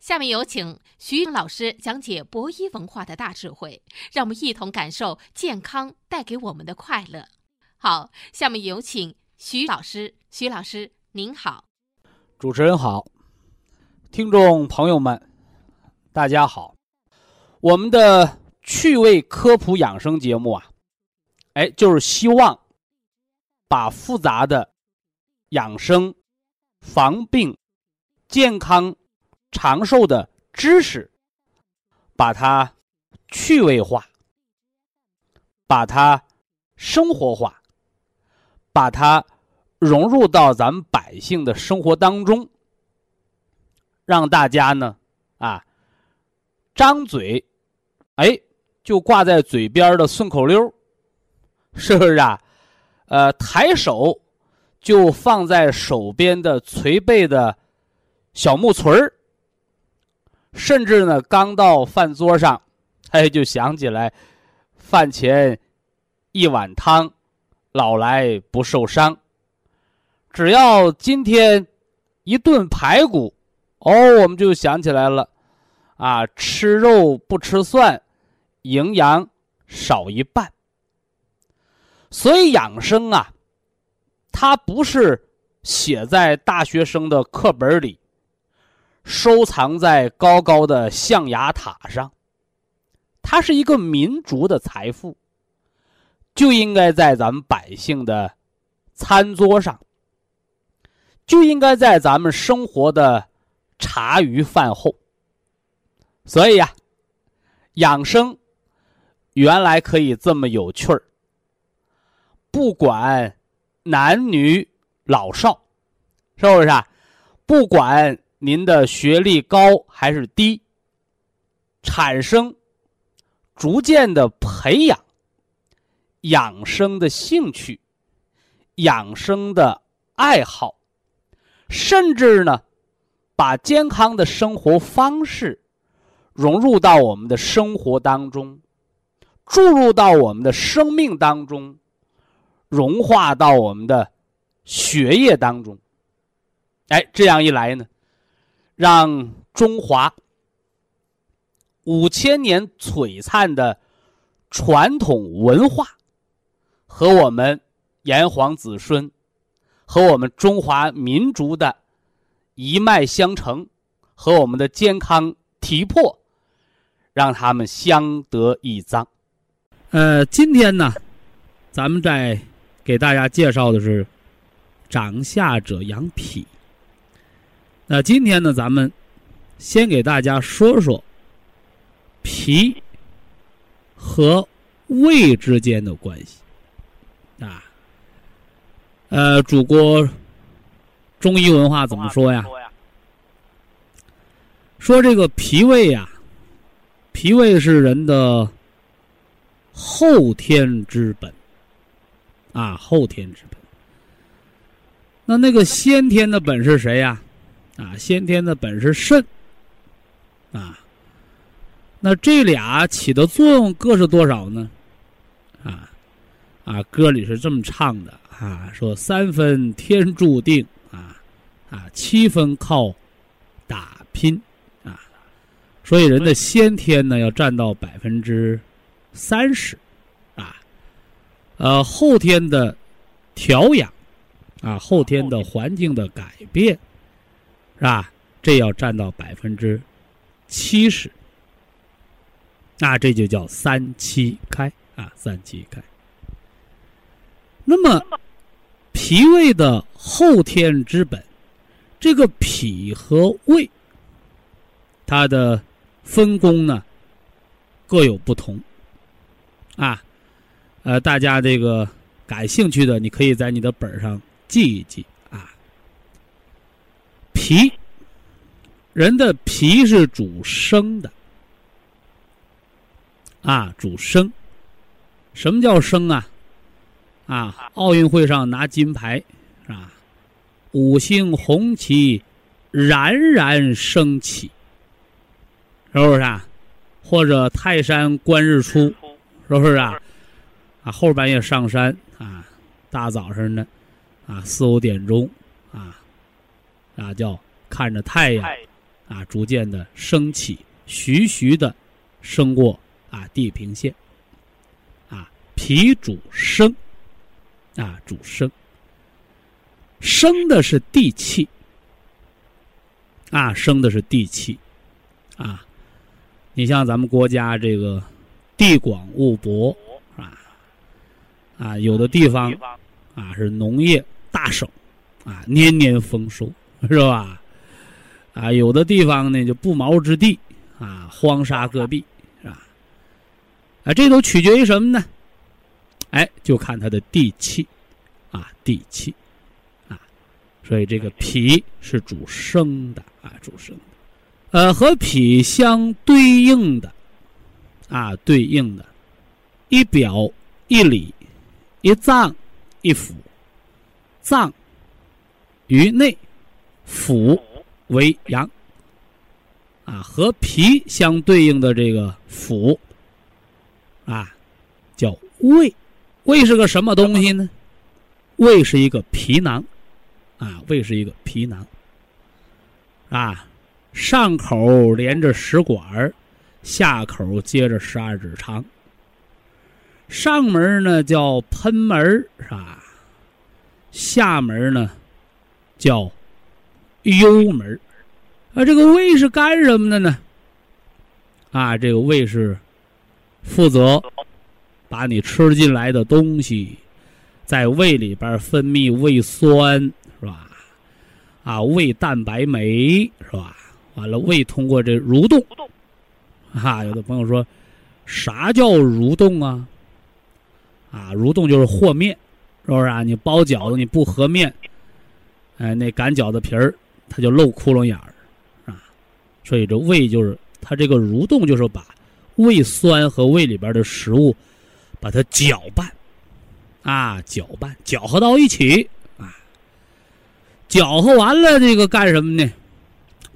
下面有请徐颖老师讲解博医文化的大智慧，让我们一同感受健康带给我们的快乐。好，下面有请徐老师。徐老师，您好。主持人好，听众朋友们，大家好。我们的趣味科普养生节目啊，哎，就是希望把复杂的养生、防病、健康。长寿的知识，把它趣味化，把它生活化，把它融入到咱们百姓的生活当中，让大家呢啊张嘴，哎，就挂在嘴边的顺口溜，是不是啊？呃，抬手就放在手边的捶背的小木锤儿。甚至呢，刚到饭桌上，哎，就想起来，饭前一碗汤，老来不受伤。只要今天一顿排骨，哦，我们就想起来了，啊，吃肉不吃蒜，营养少一半。所以养生啊，它不是写在大学生的课本里。收藏在高高的象牙塔上，它是一个民族的财富，就应该在咱们百姓的餐桌上，就应该在咱们生活的茶余饭后。所以呀，养生原来可以这么有趣儿，不管男女老少，是不是啊？不管。您的学历高还是低？产生逐渐的培养养生的兴趣、养生的爱好，甚至呢，把健康的生活方式融入到我们的生活当中，注入到我们的生命当中，融化到我们的血液当中。哎，这样一来呢？让中华五千年璀璨的传统文化和我们炎黄子孙和我们中华民族的一脉相承和我们的健康体魄，让他们相得益彰。呃，今天呢，咱们在给大家介绍的是长夏者养脾。那今天呢，咱们先给大家说说脾和胃之间的关系啊。呃，祖国中医文化怎么说呀？说这个脾胃呀，脾胃是人的后天之本啊，后天之本。那那个先天的本是谁呀？啊，啊先天的本是肾，啊，那这俩起的作用各是多少呢？啊，啊，歌里是这么唱的啊，说三分天注定啊，啊，七分靠打拼啊，所以人的先天呢要占到百分之三十，啊，呃，后天的调养，啊，后天的环境的改变。是吧？这要占到百分之七十，那这就叫三七开啊，三七开。那么，脾胃的后天之本，这个脾和胃，它的分工呢各有不同啊。呃，大家这个感兴趣的，你可以在你的本上记一记。脾，人的脾是主生的，啊，主生。什么叫生啊？啊，奥运会上拿金牌，是吧？五星红旗冉冉升起，是不是啊？或者泰山观日出，是不是啊？啊，后半夜上山啊，大早上的啊，四五点钟啊。啊，叫看着太阳，啊，逐渐的升起，徐徐的升过啊地平线。啊，脾主升，啊主升，生的是地气，啊生的是地气，啊，你像咱们国家这个地广物博，啊啊有的地方啊是农业大省，啊年年丰收，是吧？啊，有的地方呢就不毛之地，啊，荒沙戈壁，是吧？啊，这都取决于什么呢？哎，就看它的地气，啊，地气，啊，所以这个脾是主生的，啊，主生的，呃，和脾相对应的，啊，对应的，一表一里，一脏一腑，脏于内，腑。为阳，啊，和脾相对应的这个腑，啊，叫胃。胃是个什么东西呢？胃是一个皮囊，啊，胃是一个皮囊，啊，上口连着食管下口接着十二指肠。上门呢叫喷门是吧？下门呢叫。幽门啊，这个胃是干什么的呢？啊，这个胃是负责把你吃进来的东西在胃里边分泌胃酸，是吧？啊，胃蛋白酶是吧？完了，胃通过这蠕动，啊，有的朋友说，啥叫蠕动啊？啊，蠕动就是和面，是不是啊？你包饺子你不和面，哎，那擀饺子皮儿。它就漏窟窿眼儿，啊，所以这胃就是它这个蠕动，就是把胃酸和胃里边的食物把它搅拌，啊，搅拌搅和到一起，啊，搅和完了这个干什么呢？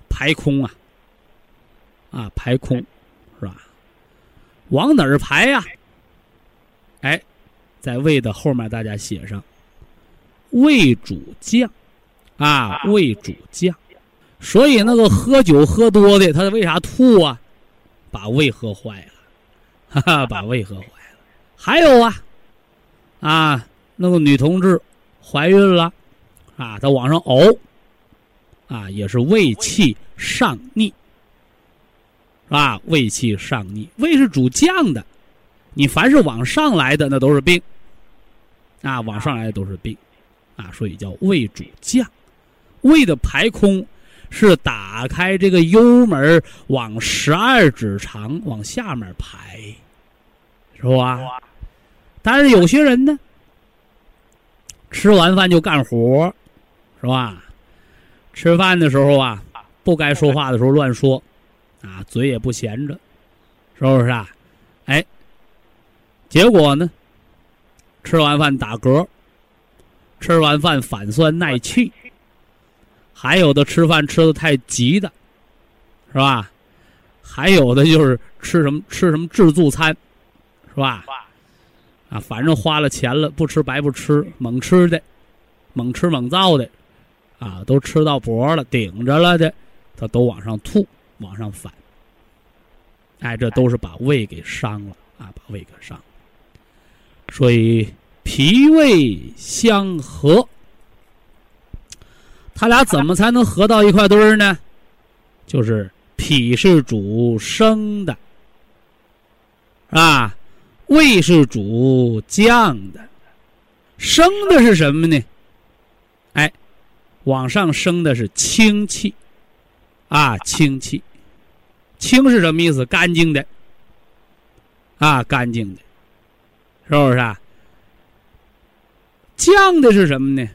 排空啊，啊，排空，是吧？往哪儿排呀？哎，在胃的后面，大家写上胃主降。啊，胃主降，所以那个喝酒喝多的，他为啥吐啊？把胃喝坏了，哈哈，把胃喝坏了。还有啊，啊，那个女同志怀孕了，啊，她往上呕，啊，也是胃气上逆，是吧？胃气上逆，胃是主降的，你凡是往上来的，那都是病，啊，往上来的都是病，啊，所以叫胃主降。胃的排空是打开这个幽门往十二指肠往下面排，是吧？但是有些人呢，吃完饭就干活，是吧？吃饭的时候啊，不该说话的时候乱说，啊，嘴也不闲着，是不是啊？哎，结果呢，吃完饭打嗝，吃完饭反酸耐气。还有的吃饭吃的太急的，是吧？还有的就是吃什么吃什么自助餐，是吧？啊，反正花了钱了，不吃白不吃，猛吃的，猛吃猛造的，啊，都吃到脖了，顶着了的，他都往上吐，往上反。哎，这都是把胃给伤了啊，把胃给伤了。所以脾胃相合。他俩怎么才能合到一块堆儿呢？就是脾是主升的，啊，胃是主降的。升的是什么呢？哎，往上升的是清气，啊，清气。清是什么意思？干净的，啊，干净的，是不是啊？降的是什么呢？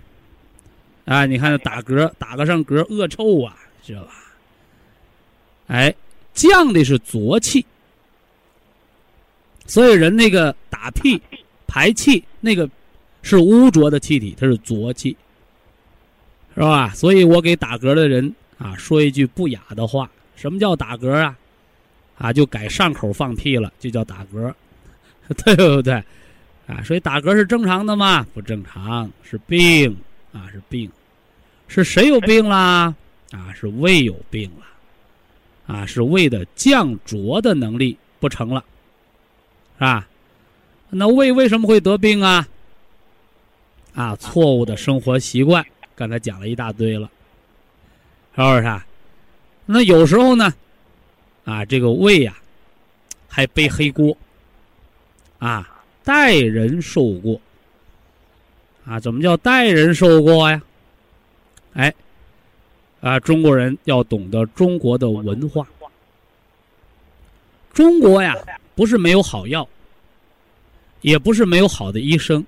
啊，你看这打嗝，打个上嗝，恶臭啊，知道吧？哎，降的是浊气，所以人那个打屁、排气那个是污浊的气体，它是浊气，是吧？所以我给打嗝的人啊说一句不雅的话：什么叫打嗝啊？啊，就改上口放屁了，就叫打嗝，对不对？啊，所以打嗝是正常的吗？不正常，是病啊，是病。是谁有病啦？啊，是胃有病了，啊，是胃的降浊的能力不成了，是吧？那胃为什么会得病啊？啊，错误的生活习惯，刚才讲了一大堆了，是不是啊？那有时候呢，啊，这个胃呀，还背黑锅，啊，代人受过，啊，怎么叫代人受过呀？哎，啊，中国人要懂得中国的文化，中国呀，不是没有好药，也不是没有好的医生。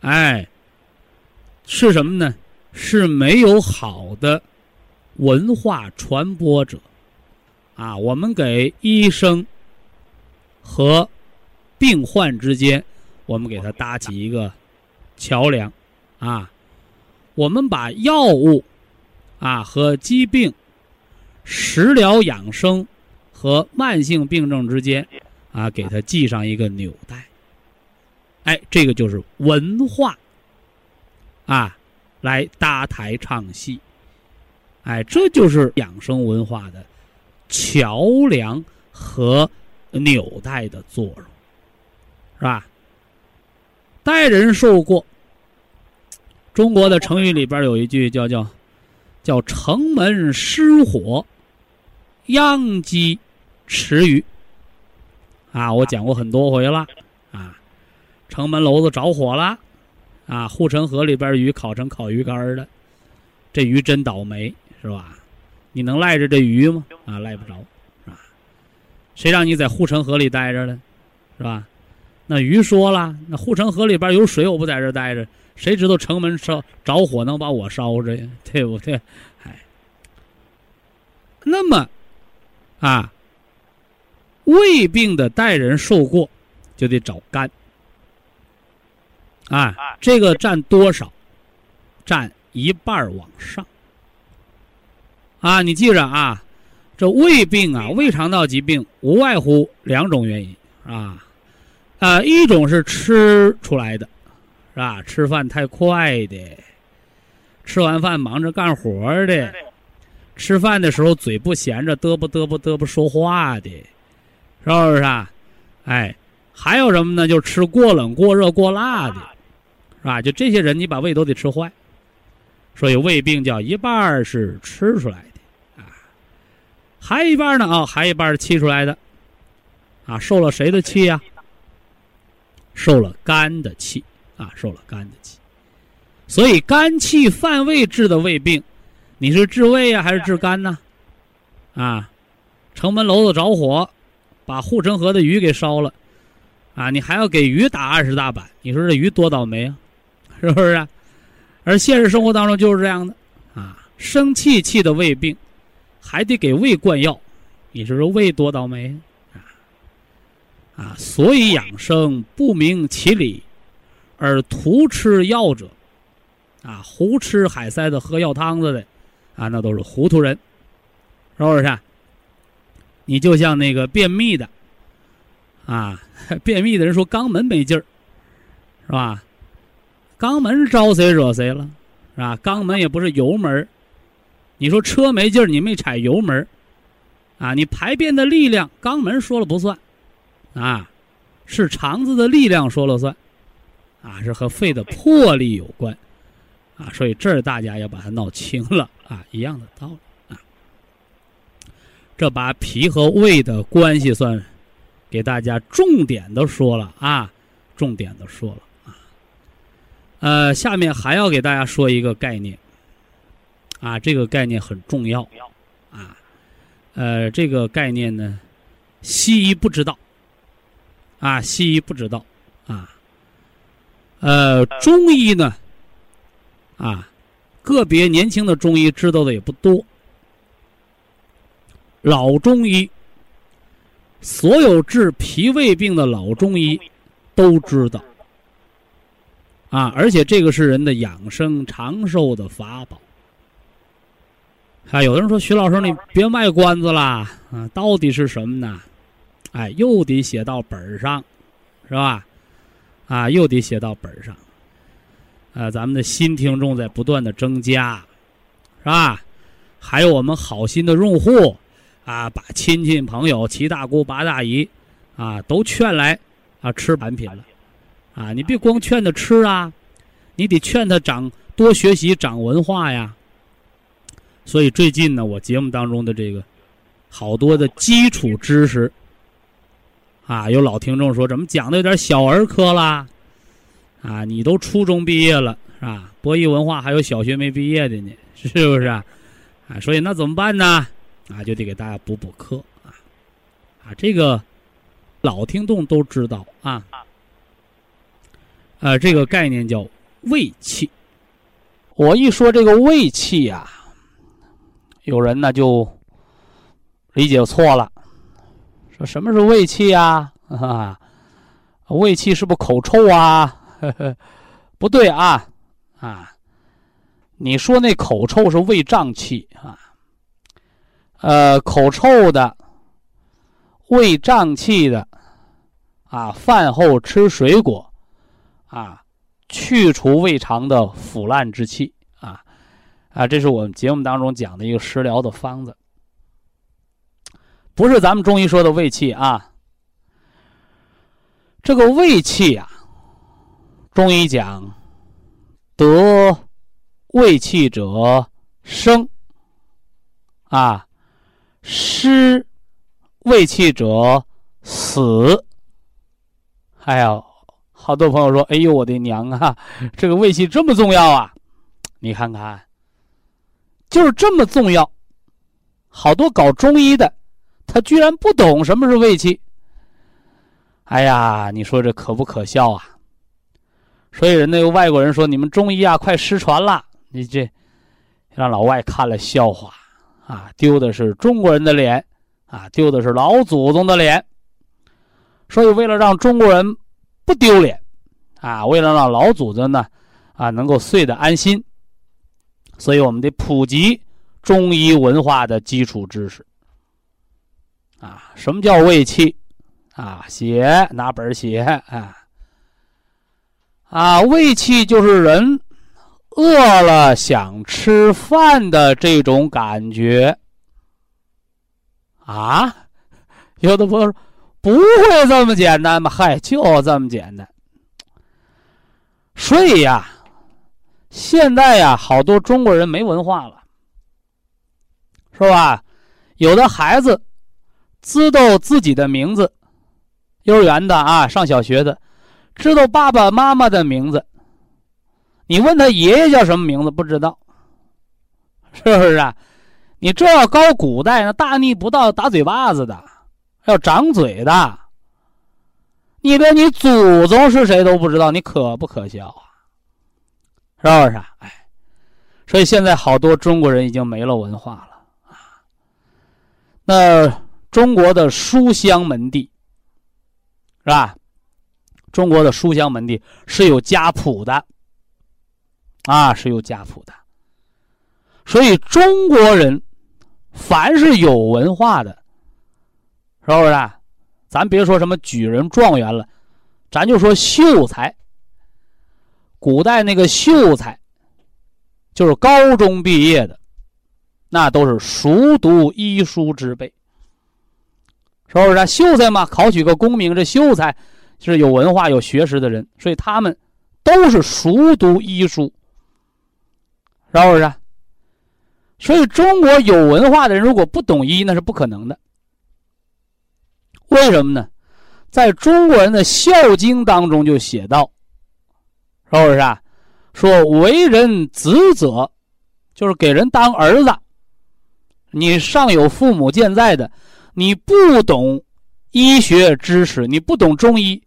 哎，是什么呢？是没有好的文化传播者啊！我们给医生和病患之间，我们给他搭起一个桥梁啊！我们把药物啊和疾病、食疗养生和慢性病症之间啊，给它系上一个纽带。哎，这个就是文化啊，来搭台唱戏，哎，这就是养生文化的桥梁和纽带的作用，是吧？代人受过，中国的成语里边有一句叫叫叫城门失火，殃及池鱼。啊，我讲过很多回了啊。城门楼子着火了，啊！护城河里边鱼烤成烤鱼干了，这鱼真倒霉，是吧？你能赖着这鱼吗？啊，赖不着，是吧？谁让你在护城河里待着呢？是吧？那鱼说了，那护城河里边有水，我不在这待着，谁知道城门烧着火能把我烧着呀？对不对？哎，那么，啊，胃病的代人受过，就得找肝。啊，这个占多少？占一半往上。啊，你记着啊，这胃病啊，胃肠道疾病无外乎两种原因啊，啊，一种是吃出来的，是吧？吃饭太快的，吃完饭忙着干活的，吃饭的时候嘴不闲着，嘚啵嘚啵嘚啵说话的，是不是啊？哎，还有什么呢？就吃过冷、过热、过辣的。是吧？就这些人，你把胃都得吃坏，所以胃病叫一半是吃出来的，啊，还一半呢啊，还一半是气出来的，啊，受了谁的气呀？受了肝的气，啊，受了肝的气，所以肝气犯胃治的胃病，你是治胃呀还是治肝呢？啊，城门楼子着火，把护城河的鱼给烧了，啊，你还要给鱼打二十大板，你说这鱼多倒霉啊？是不是？啊而现实生活当中就是这样的啊，生气气的胃病，还得给胃灌药，你说说胃多倒霉啊！啊，所以养生不明其理，而图吃药者，啊，胡吃海塞的、喝药汤子的，啊，那都是糊涂人，是不是？你就像那个便秘的，啊，便秘的人说肛门没劲儿，是吧？肛门招谁惹谁了，是吧？肛门也不是油门你说车没劲儿，你没踩油门啊？你排便的力量，肛门说了不算，啊，是肠子的力量说了算，啊，是和肺的魄力有关，啊，所以这儿大家要把它闹清了啊，一样的道理啊。这把脾和胃的关系算给大家重点的说了啊，重点的说了啊。呃，下面还要给大家说一个概念，啊，这个概念很重要，啊，呃，这个概念呢，西医不知道，啊，西医不知道，啊，呃，中医呢，啊，个别年轻的中医知道的也不多，老中医，所有治脾胃病的老中医都知道。啊，而且这个是人的养生长寿的法宝。啊，有的人说徐老师，你别卖关子啦，啊，到底是什么呢？哎，又得写到本上，是吧？啊，又得写到本上。呃，咱们的新听众在不断的增加，是吧？还有我们好心的用户啊，把亲戚朋友、七大姑八大姨，啊，都劝来啊吃产品了，啊，你别光劝他吃啊，你得劝他长多学习、长文化呀。所以最近呢，我节目当中的这个好多的基础知识，啊，有老听众说怎么讲的有点小儿科啦，啊，你都初中毕业了是吧？博弈文化还有小学没毕业的呢，是不是啊？所以那怎么办呢？啊，就得给大家补补课啊，啊，这个老听众都知道啊，呃，这个概念叫胃气。我一说这个胃气呀，有人呢就理解错了，什么是胃气呀？啊，胃气是不是口臭啊？不对啊，啊，你说那口臭是胃胀气啊。呃，口臭的、胃胀气的，啊，饭后吃水果，啊，去除胃肠的腐烂之气，啊，啊，这是我们节目当中讲的一个食疗的方子，不是咱们中医说的胃气啊。这个胃气啊，中医讲，得胃气者生，啊。失胃气者死。哎呀，好多朋友说：“哎呦，我的娘啊，这个胃气这么重要啊！”你看看，就是这么重要。好多搞中医的，他居然不懂什么是胃气。哎呀，你说这可不可笑啊？所以人那个外国人说：“你们中医啊，快失传了。”你这让老外看了笑话。啊，丢的是中国人的脸，啊，丢的是老祖宗的脸。所以，为了让中国人不丢脸，啊，为了让老祖宗呢，啊，能够睡得安心，所以我们得普及中医文化的基础知识。啊，什么叫胃气？啊，写拿本写啊。啊，胃气就是人。饿了想吃饭的这种感觉啊，有的朋友说不会这么简单吧？嗨，就这么简单。所以呀，现在呀，好多中国人没文化了，是吧？有的孩子知道自己的名字，幼儿园的啊，上小学的，知道爸爸妈妈的名字。你问他爷爷叫什么名字？不知道，是不是啊？你这要高古代，那大逆不道，打嘴巴子的，要掌嘴的。你连你祖宗是谁都不知道，你可不可笑啊？是不是啊？哎，所以现在好多中国人已经没了文化了啊。那中国的书香门第，是吧？中国的书香门第是有家谱的。啊，是有家谱的，所以中国人凡是有文化的，是不是？咱别说什么举人状元了，咱就说秀才。古代那个秀才，就是高中毕业的，那都是熟读医书之辈，是不是？秀才嘛，考取个功名，这秀才是有文化、有学识的人，所以他们都是熟读医书。是不是？所以中国有文化的人如果不懂医，那是不可能的。为什么呢？在中国人的《孝经》当中就写到，是不是啊？说为人子者，就是给人当儿子。你上有父母健在的，你不懂医学知识，你不懂中医，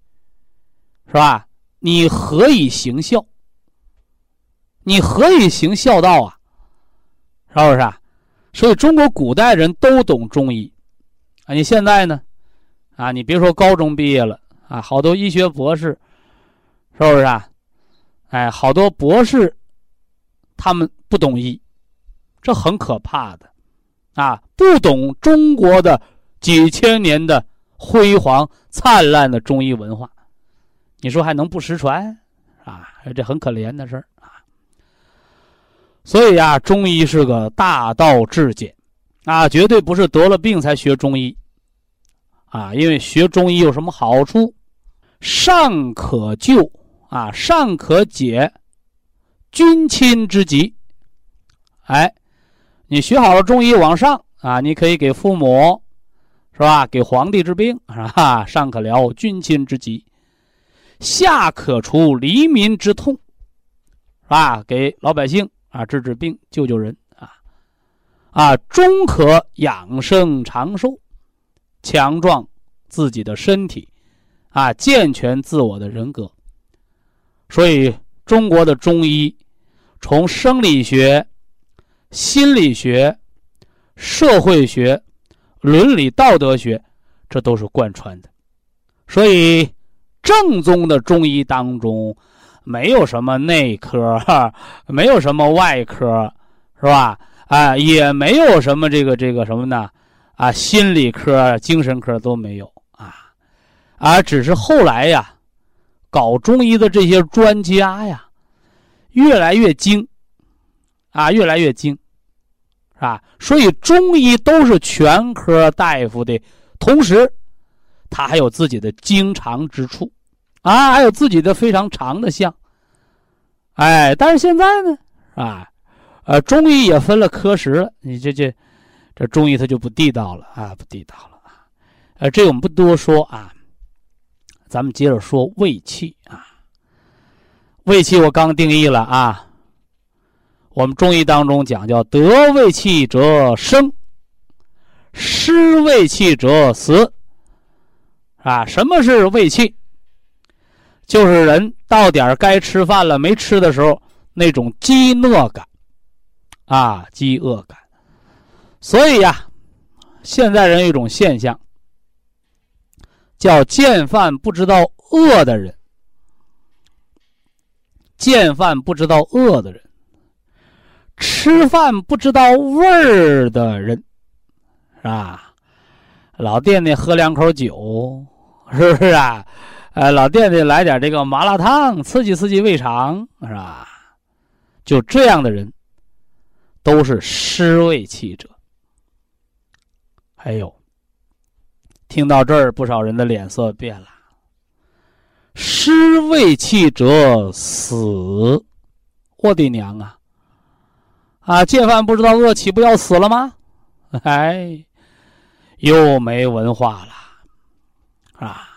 是吧？你何以行孝？你何以行孝道啊？是不是啊？所以中国古代人都懂中医啊。你现在呢？啊，你别说高中毕业了啊，好多医学博士，是不是啊？哎，好多博士，他们不懂医，这很可怕的啊！不懂中国的几千年的辉煌灿烂的中医文化，你说还能不失传啊？这很可怜的事儿。所以呀，中医是个大道至简，啊，绝对不是得了病才学中医，啊，因为学中医有什么好处？上可救啊，上可解君亲之急。哎，你学好了中医，往上啊，你可以给父母，是吧？给皇帝治病，是吧？上可疗君亲之急，下可除黎民之痛，是吧？给老百姓啊治治病，救救人。啊，终可养生长寿，强壮自己的身体，啊，健全自我的人格。所以，中国的中医从生理学、心理学、社会学、伦理道德学，这都是贯穿的。所以，正宗的中医当中，没有什么内科，哈，没有什么外科，是吧？啊，也没有什么这个这个什么呢，啊，心理科、精神科都没有啊，啊，只是后来呀，搞中医的这些专家呀，越来越精，啊，越来越精，啊？所以中医都是全科大夫的同时，他还有自己的精长之处，啊，还有自己的非常长的项，哎，但是现在呢，啊。呃，中医也分了科室了，你这这，这中医它就不地道了啊，不地道了啊。呃，这我们不多说啊，咱们接着说胃气啊。胃气我刚定义了啊，我们中医当中讲叫得胃气者生，失胃气者死。啊，什么是胃气？就是人到点该吃饭了没吃的时候那种饥饿感。啊，饥饿感，所以呀，现在人有一种现象，叫见饭不知道饿的人，见饭不知道饿的人，吃饭不知道味儿的人，是吧？老惦记喝两口酒，是不是啊？呃，老惦记来点这个麻辣烫，刺激刺激胃肠，是吧？就这样的人。都是失胃气者。还有，听到这儿，不少人的脸色变了。失胃气者死，我的娘啊！啊，见饭不知道饿，岂不要死了吗？哎，又没文化了啊！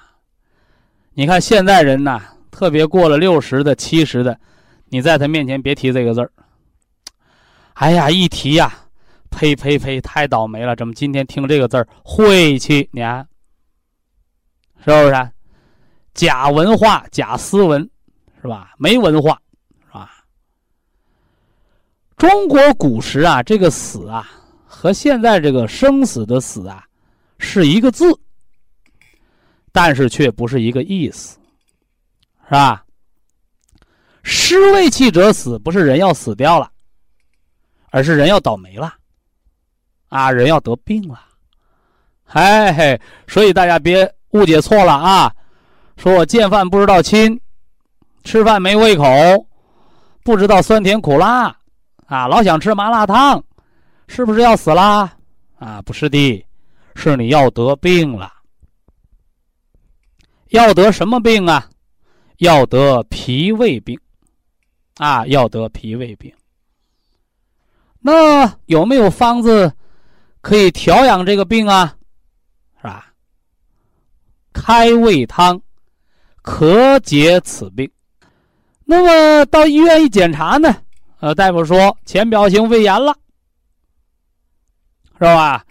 你看现在人呐，特别过了六十的、七十的，你在他面前别提这个字儿。哎呀，一提呀，呸呸呸，太倒霉了！怎么今天听这个字儿晦气你看？是不是？假文化，假斯文，是吧？没文化，中国古时啊，这个死啊，和现在这个生死的死啊，是一个字，但是却不是一个意思，是吧？失胃气者死，不是人要死掉了。而是人要倒霉了，啊，人要得病了，嘿嘿，所以大家别误解错了啊！说我见饭不知道亲，吃饭没胃口，不知道酸甜苦辣，啊，老想吃麻辣烫，是不是要死啦？啊，不是的，是你要得病了。要得什么病啊？要得脾胃病，啊，要得脾胃病。那有没有方子可以调养这个病啊？是吧？开胃汤可解此病。那么到医院一检查呢？呃，大夫说浅表性胃炎了，是吧？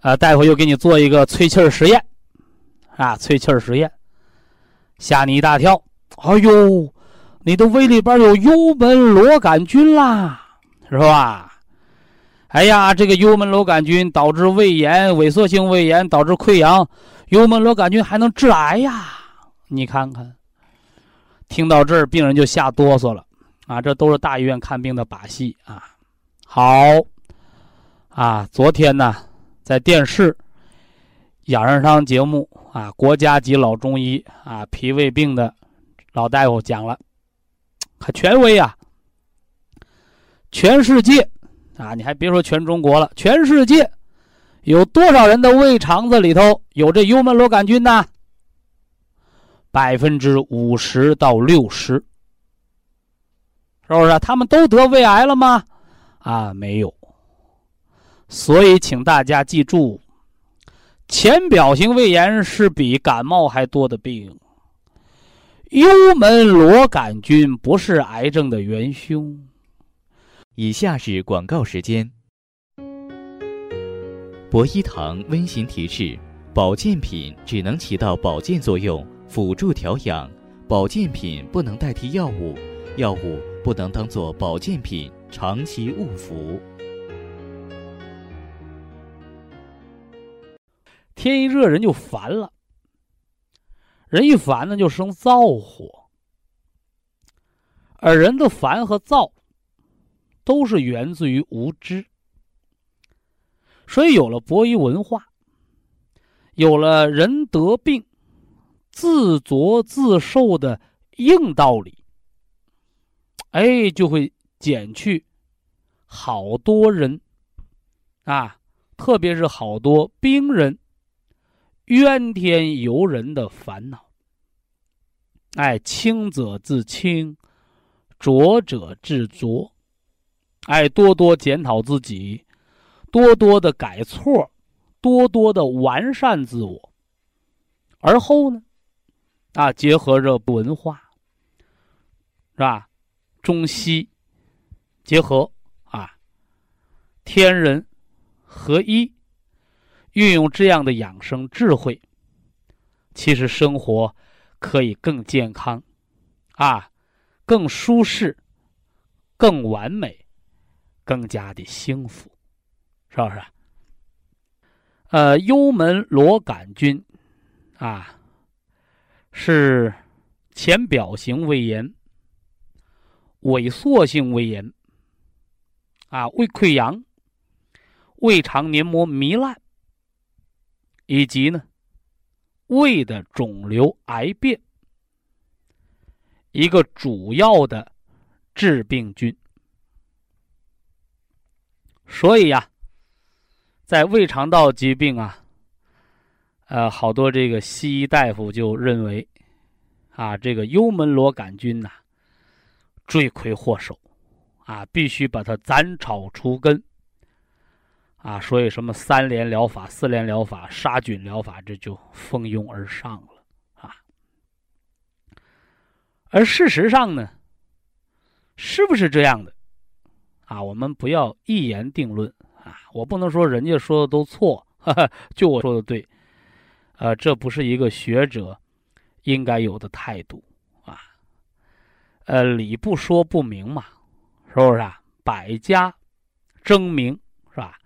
呃，大夫又给你做一个吹气儿实验，啊，吹气儿实验，吓你一大跳。哎呦，你的胃里边有幽门螺杆菌啦，是吧？哎呀，这个幽门螺杆菌导致胃炎、萎缩性胃炎，导致溃疡。幽门螺杆菌还能致癌呀？你看看，听到这儿，病人就吓哆嗦了啊！这都是大医院看病的把戏啊。好，啊，昨天呢，在电视养生堂节目啊，国家级老中医啊，脾胃病的老大夫讲了，可权威啊，全世界。啊，你还别说全中国了，全世界有多少人的胃肠子里头有这幽门螺杆菌呢？百分之五十到六十，是不是？他们都得胃癌了吗？啊，没有。所以，请大家记住，浅表性胃炎是比感冒还多的病。幽门螺杆菌不是癌症的元凶。以下是广告时间。博一堂温馨提示：保健品只能起到保健作用，辅助调养；保健品不能代替药物，药物不能当做保健品长期误服。天一热，人就烦了。人一烦呢，就生燥火，而人的烦和燥，都是源自于无知。所以有了博弈文化，有了人得病自作自受的硬道理，哎，就会减去好多人啊，特别是好多病人。怨天尤人的烦恼，哎，清者自清，浊者自浊，哎，多多检讨自己，多多的改错，多多的完善自我。而后呢，啊，结合着文化，是吧？中西结合啊，天人合一。运用这样的养生智慧，其实生活可以更健康，啊，更舒适，更完美，更加的幸福，是不是？呃，幽门螺杆菌，啊，是浅表型胃炎、萎缩性胃炎，啊，胃溃疡、胃肠黏膜糜烂。以及呢，胃的肿瘤癌变，一个主要的致病菌。所以呀，在胃肠道疾病啊，呃，好多这个西医大夫就认为，啊，这个幽门螺杆菌呐，罪魁祸首，啊，必须把它斩草除根。啊，所以什么三联疗法、四联疗法、杀菌疗法，这就蜂拥而上了啊。而事实上呢，是不是这样的？啊，我们不要一言定论啊。我不能说人家说的都错，就我说的对。呃，这不是一个学者应该有的态度。呃，理不说不明嘛，是不是啊？百家争鸣是吧。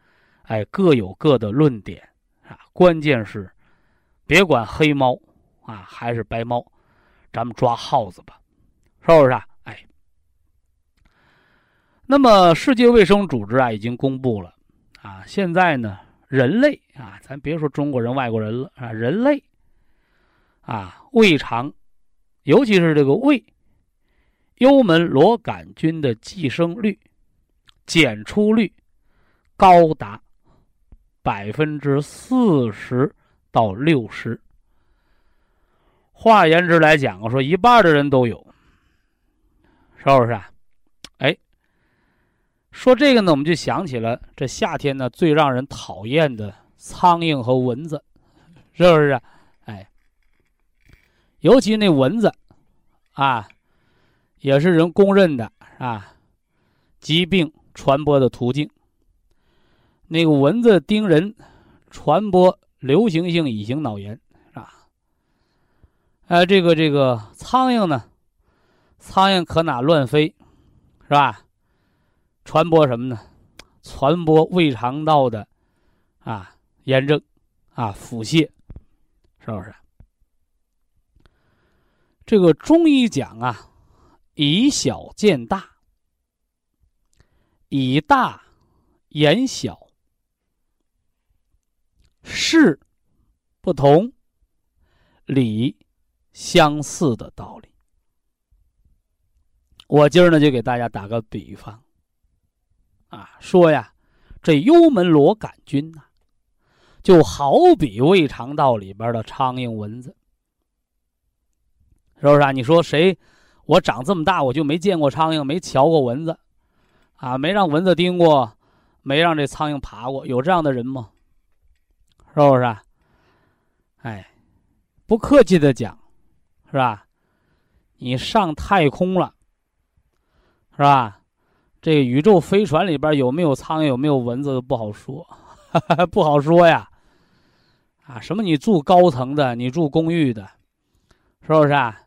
哎，各有各的论点啊，关键是别管黑猫啊还是白猫，咱们抓耗子吧，是不是啊？哎，那么世界卫生组织啊已经公布了啊，现在呢，人类啊，咱别说中国人、外国人了啊，人类啊，胃肠，尤其是这个胃幽门螺杆菌的寄生率、检出率高达。百分之四十到六十，换言之来讲，说一半的人都有，是不是啊？哎，说这个呢，我们就想起了这夏天呢最让人讨厌的苍蝇和蚊子，是不是？哎，尤其那蚊子啊，也是人公认的啊，疾病传播的途径。那个蚊子叮人，传播流行性乙型脑炎，啊？哎，这个这个苍蝇呢，苍蝇可哪乱飞，是吧？传播什么呢？传播胃肠道的啊炎症啊腹泻，是不是？这个中医讲啊，以小见大，以大言小。事不同，理相似的道理。我今儿呢就给大家打个比方，啊，说呀，这幽门螺杆菌呐，就好比胃肠道里边的苍蝇、蚊子，是不是啊？你说谁？我长这么大，我就没见过苍蝇，没瞧过蚊子，啊，没让蚊子叮过，没让这苍蝇爬过，有这样的人吗？是不是？哎，不客气的讲，是吧？你上太空了，是吧？这宇宙飞船里边有没有苍蝇，有没有蚊子都不好说，不好说呀。啊，什么？你住高层的，你住公寓的，是不是啊？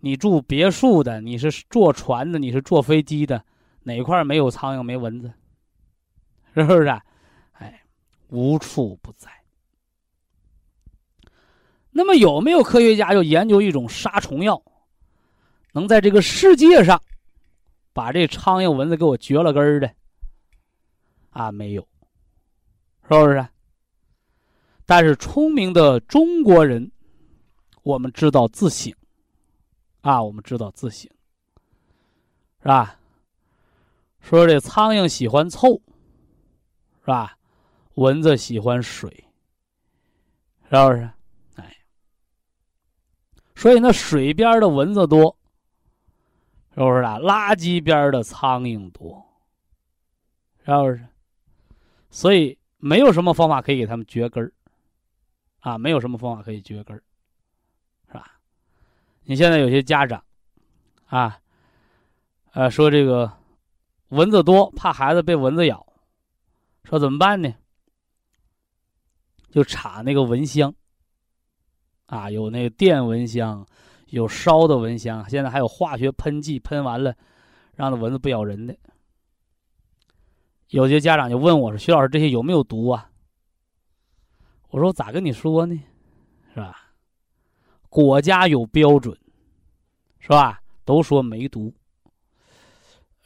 你住别墅的，你是坐船的，你是坐飞机的，哪块没有苍蝇没蚊子？是不是？哎，无处不在。那么有没有科学家就研究一种杀虫药，能在这个世界上把这苍蝇蚊子给我绝了根儿的？啊，没有，是不是？但是聪明的中国人，我们知道自省。啊，我们知道自省，是吧？说这苍蝇喜欢臭，是吧？蚊子喜欢水，是不是？哎，所以那水边的蚊子多，是不是啊？垃圾边的苍蝇多，是不是？所以没有什么方法可以给他们绝根儿，啊，没有什么方法可以绝根儿。你现在有些家长，啊，呃，说这个蚊子多，怕孩子被蚊子咬，说怎么办呢？就插那个蚊香，啊，有那个电蚊香，有烧的蚊香，现在还有化学喷剂，喷完了让那蚊子不咬人的。有些家长就问我说：“徐老师，这些有没有毒啊？”我说：“我咋跟你说呢？是吧？”国家有标准，是吧？都说没毒，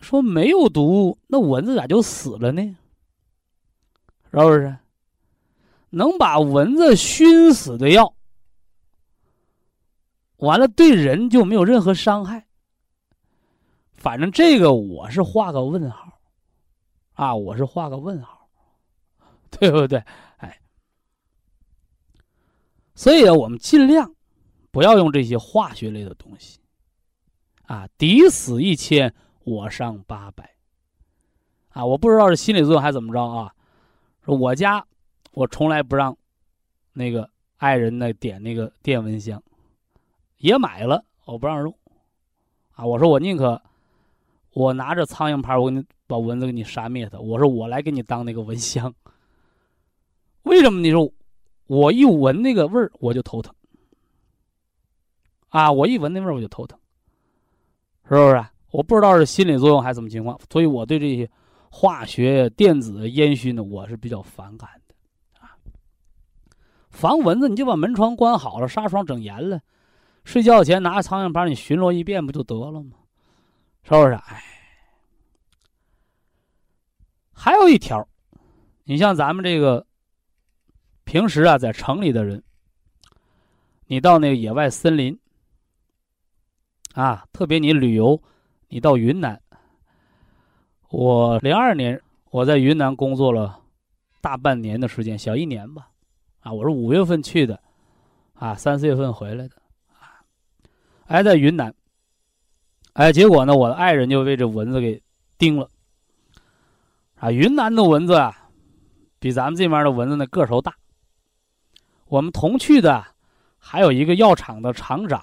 说没有毒，那蚊子咋就死了呢？是不是？能把蚊子熏死的药，完了对人就没有任何伤害。反正这个我是画个问号，啊，我是画个问号，对不对？哎，所以我们尽量。不要用这些化学类的东西，啊，敌死一千，我伤八百，啊，我不知道是心理作用还是怎么着啊。说我家，我从来不让那个爱人呢点那个电蚊香，也买了，我不让用，啊，我说我宁可我拿着苍蝇拍，我给你把蚊子给你杀灭它。我说我来给你当那个蚊香，为什么？你说我一闻那个味儿我就头疼。啊！我一闻那味儿我就头疼，是不是？我不知道是心理作用还是什么情况，所以我对这些化学、电子烟熏的我是比较反感的。啊，防蚊子你就把门窗关好了，纱窗整严了，睡觉前拿着苍蝇拍你巡逻一遍不就得了吗？是不是？哎，还有一条，你像咱们这个平时啊，在城里的人，你到那个野外森林。啊，特别你旅游，你到云南。我零二年我在云南工作了大半年的时间，小一年吧。啊，我是五月份去的，啊，三四月份回来的。啊，哎，在云南，哎，结果呢，我的爱人就被这蚊子给叮了。啊，云南的蚊子啊，比咱们这边的蚊子呢个头大。我们同去的还有一个药厂的厂长。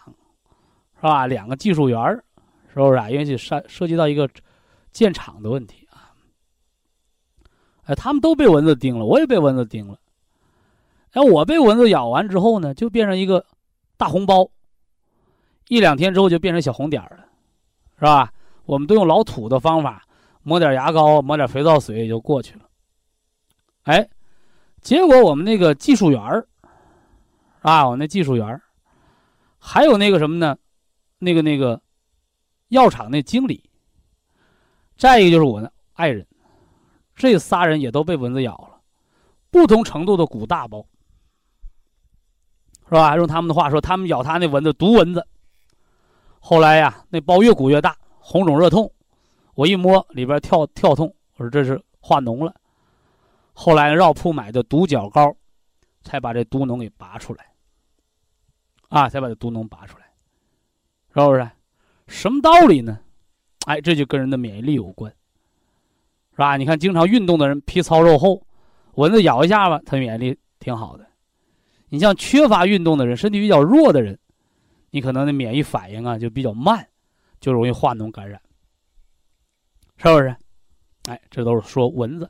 是吧？两个技术员儿是不是啊？因为这涉涉及到一个建厂的问题啊。哎，他们都被蚊子叮了，我也被蚊子叮了。哎，我被蚊子咬完之后呢，就变成一个大红包，一两天之后就变成小红点儿了，是吧？我们都用老土的方法，抹点牙膏，抹点肥皂水也就过去了。哎，结果我们那个技术员儿啊，我那技术员儿还有那个什么呢？那个那个，药厂那经理，再一个就是我的爱人，这仨人也都被蚊子咬了，不同程度的鼓大包，是吧？用他们的话说，他们咬他那蚊子毒蚊子。后来呀，那包越鼓越大，红肿热痛，我一摸里边跳跳痛，我说这是化脓了。后来绕铺买的毒角膏，才把这毒脓给拔出来，啊，才把这毒脓拔出来，是不是？什么道理呢？哎，这就跟人的免疫力有关，是吧？你看，经常运动的人，皮糙肉厚，蚊子咬一下吧，他免疫力挺好的。你像缺乏运动的人，身体比较弱的人，你可能的免疫反应啊就比较慢，就容易化脓感染，是不是？哎，这都是说蚊子。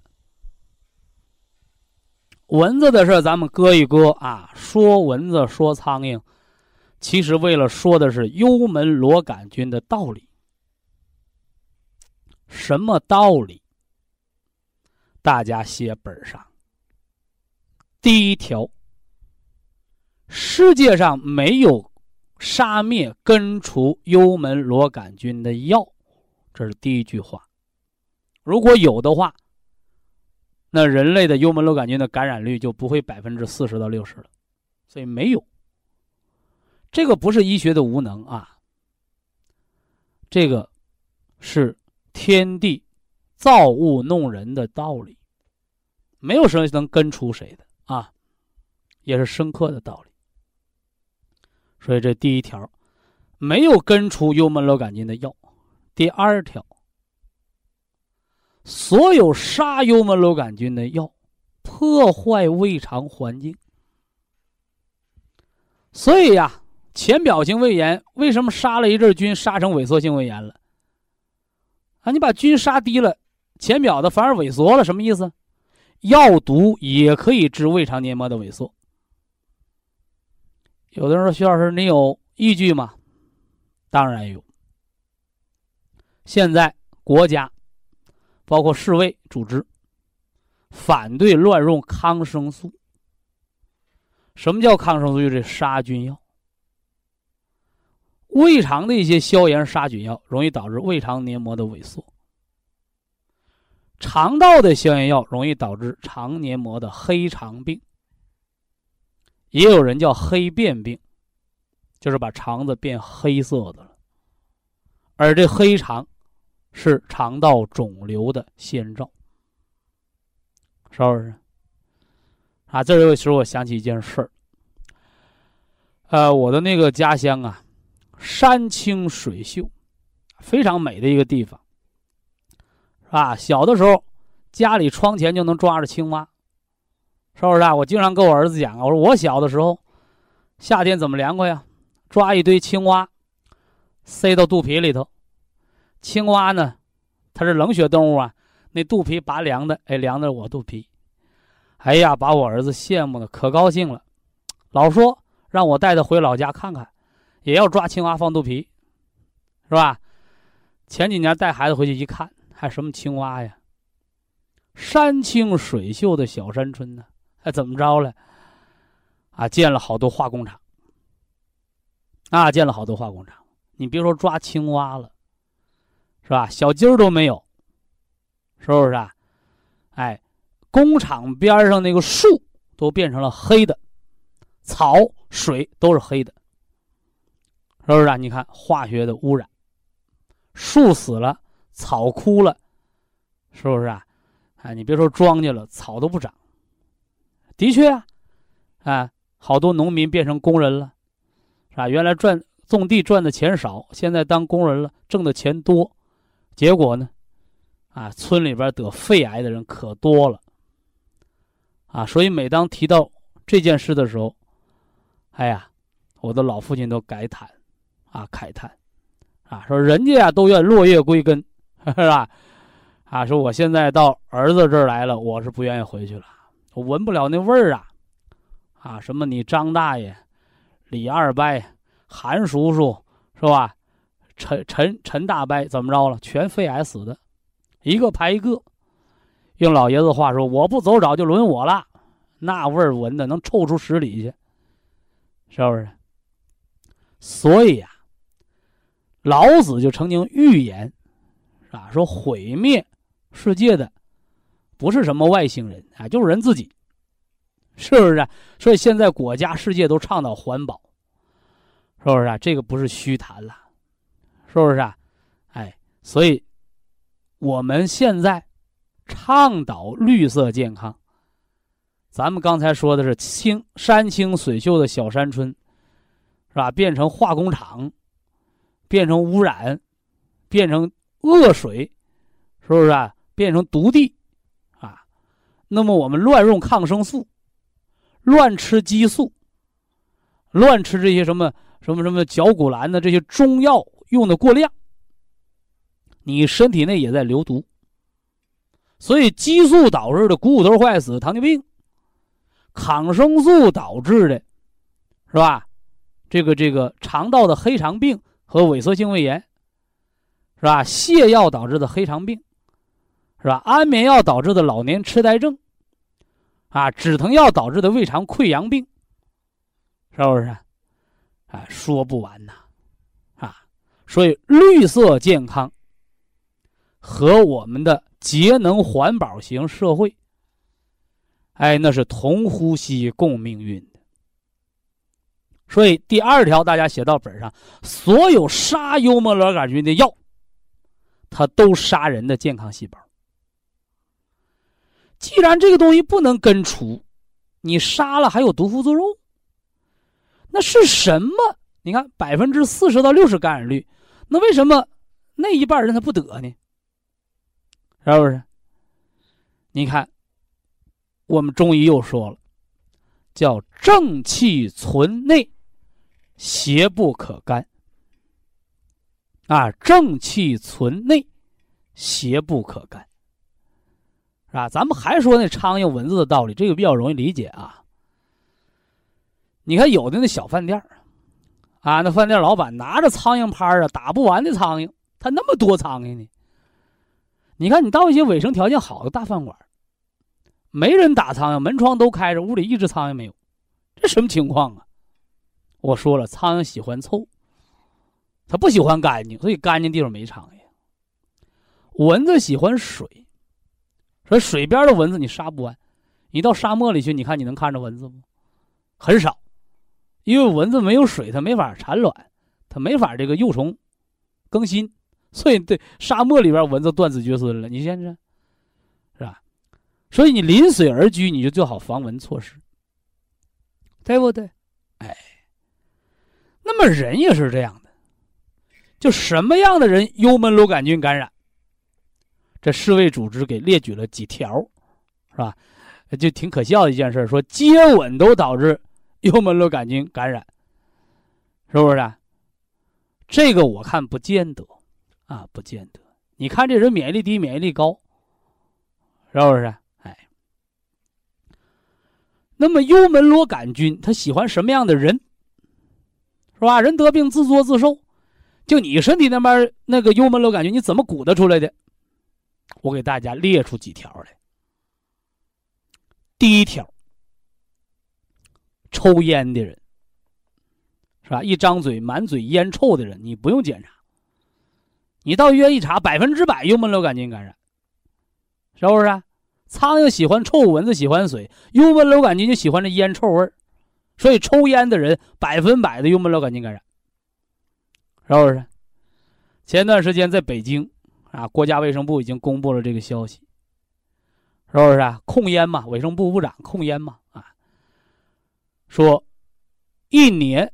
蚊子的事咱们搁一搁啊。说蚊子，说苍蝇，其实为了说的是幽门螺杆菌的道理。什么道理？大家写本上。第一条，世界上没有杀灭根除幽门螺杆菌的药，这是第一句话。如果有的话，那人类的幽门螺杆菌的感染率就不会百分之四十到六十了，所以没有。这个不是医学的无能啊，这个是天地造物弄人的道理，没有谁能根除谁的啊，也是深刻的道理。所以这第一条，没有根除幽门螺杆菌的药。第二条。所有杀幽门螺杆菌的药，破坏胃肠环境。所以呀，浅表性胃炎为什么杀了一阵菌，杀成萎缩性胃炎了？啊，你把菌杀低了，浅表的反而萎缩了，什么意思？药毒也可以治胃肠黏膜的萎缩。有的人说：“徐老师，你有依据吗？”当然有。现在国家。包括世卫组织反对乱用抗生素。什么叫抗生素？就是杀菌药。胃肠的一些消炎杀菌药容易导致胃肠黏膜的萎缩，肠道的消炎药容易导致肠黏膜的黑肠病，也有人叫黑便病，就是把肠子变黑色的了，而这黑肠。是肠道肿瘤的先兆，是不是？啊，这个时候我想起一件事儿。呃，我的那个家乡啊，山清水秀，非常美的一个地方，是吧？小的时候，家里窗前就能抓着青蛙，是不是啊？我经常跟我儿子讲啊，我说我小的时候，夏天怎么凉快呀？抓一堆青蛙，塞到肚皮里头。青蛙呢，它是冷血动物啊，那肚皮拔凉的，哎，凉的我肚皮，哎呀，把我儿子羡慕的可高兴了，老说让我带他回老家看看，也要抓青蛙放肚皮，是吧？前几年带孩子回去一看，还什么青蛙呀？山清水秀的小山村呢，还怎么着了？啊，建了好多化工厂，啊，建了好多化工厂，你别说抓青蛙了。是吧？小鸡儿都没有，是不是啊？哎，工厂边上那个树都变成了黑的，草水都是黑的，是不是啊？你看化学的污染，树死了，草枯了，是不是啊？哎，你别说庄稼了，草都不长。的确啊，啊，好多农民变成工人了，是吧？原来赚种地赚的钱少，现在当工人了，挣的钱多。结果呢，啊，村里边得肺癌的人可多了，啊，所以每当提到这件事的时候，哎呀，我的老父亲都感叹，啊，慨叹，啊，说人家呀都愿落叶归根，是吧？啊，说我现在到儿子这儿来了，我是不愿意回去了，我闻不了那味儿啊，啊，什么你张大爷、李二伯、韩叔叔，是吧？陈陈陈大伯怎么着了？全肺癌死的，一个排一个。用老爷子话说，我不走早就轮我了。那味儿闻的能臭出十里去，是不是？所以呀，老子就曾经预言，啊，说毁灭世界的不是什么外星人啊，就是人自己，是不是？所以现在国家世界都倡导环保，是不是啊？这个不是虚谈了。是不是啊？哎，所以我们现在倡导绿色健康，咱们刚才说的是清山清水秀的小山村，是吧？变成化工厂，变成污染，变成恶水，是不是啊？变成毒地，啊，那么我们乱用抗生素，乱吃激素，乱吃这些什么什么什么绞股蓝的这些中药用的过量，你身体内也在流毒，所以激素导致的股骨头坏死、糖尿病。抗生素导致的，是吧？这个这个肠道的黑肠病和萎缩性胃炎，是吧？泻药导致的黑肠病，是吧？安眠药导致的老年痴呆症，啊，止疼药导致的胃肠溃疡病，是不是？啊，说不完呐，啊，所以绿色健康和我们的节能环保型社会。哎，那是同呼吸共命运。所以第二条，大家写到本上：所有杀幽门螺杆菌的药，它都杀人的健康细胞。既然这个东西不能根除，你杀了还有毒副作用，那是什么？你看百分之四十到六十感染率，那为什么那一半人他不得呢？是不是？你看。我们中医又说了，叫正气存内，邪不可干。啊，正气存内，邪不可干，是吧？咱们还说那苍蝇蚊子的道理，这个比较容易理解啊。你看有的那小饭店啊，那饭店老板拿着苍蝇拍啊，打不完的苍蝇，他那么多苍蝇呢。你看你到一些卫生条件好的大饭馆。没人打苍蝇，门窗都开着，屋里一只苍蝇没有，这什么情况啊？我说了，苍蝇喜欢臭，它不喜欢干净，所以干净地方没苍蝇。蚊子喜欢水，所以水边的蚊子你杀不完。你到沙漠里去，你看你能看着蚊子不？很少，因为蚊子没有水，它没法产卵，它没法这个幼虫更新，所以对沙漠里边蚊子断子绝孙了。你现在是吧。所以你临水而居，你就做好防蚊措施，对不对？哎，那么人也是这样的，就什么样的人幽门螺杆菌感染？这世卫组织给列举了几条，是吧？就挺可笑的一件事，说接吻都导致幽门螺杆菌感染，是不是？这个我看不见得，啊，不见得。你看这人免疫力低，免疫力高，是不是？哎那么幽门螺杆菌它喜欢什么样的人？是吧？人得病自作自受，就你身体那边那个幽门螺杆菌，你怎么鼓捣出来的？我给大家列出几条来。第一条，抽烟的人，是吧？一张嘴满嘴烟臭的人，你不用检查，你到医院一查，百分之百幽门螺杆菌感染，是不是？苍蝇喜欢臭，蚊子喜欢水，幽门螺杆菌就喜欢这烟臭味儿，所以抽烟的人百分百的用不了杆菌感染，是不是？前段时间在北京啊，国家卫生部已经公布了这个消息，是不是啊？控烟嘛，卫生部部长控烟嘛啊，说一年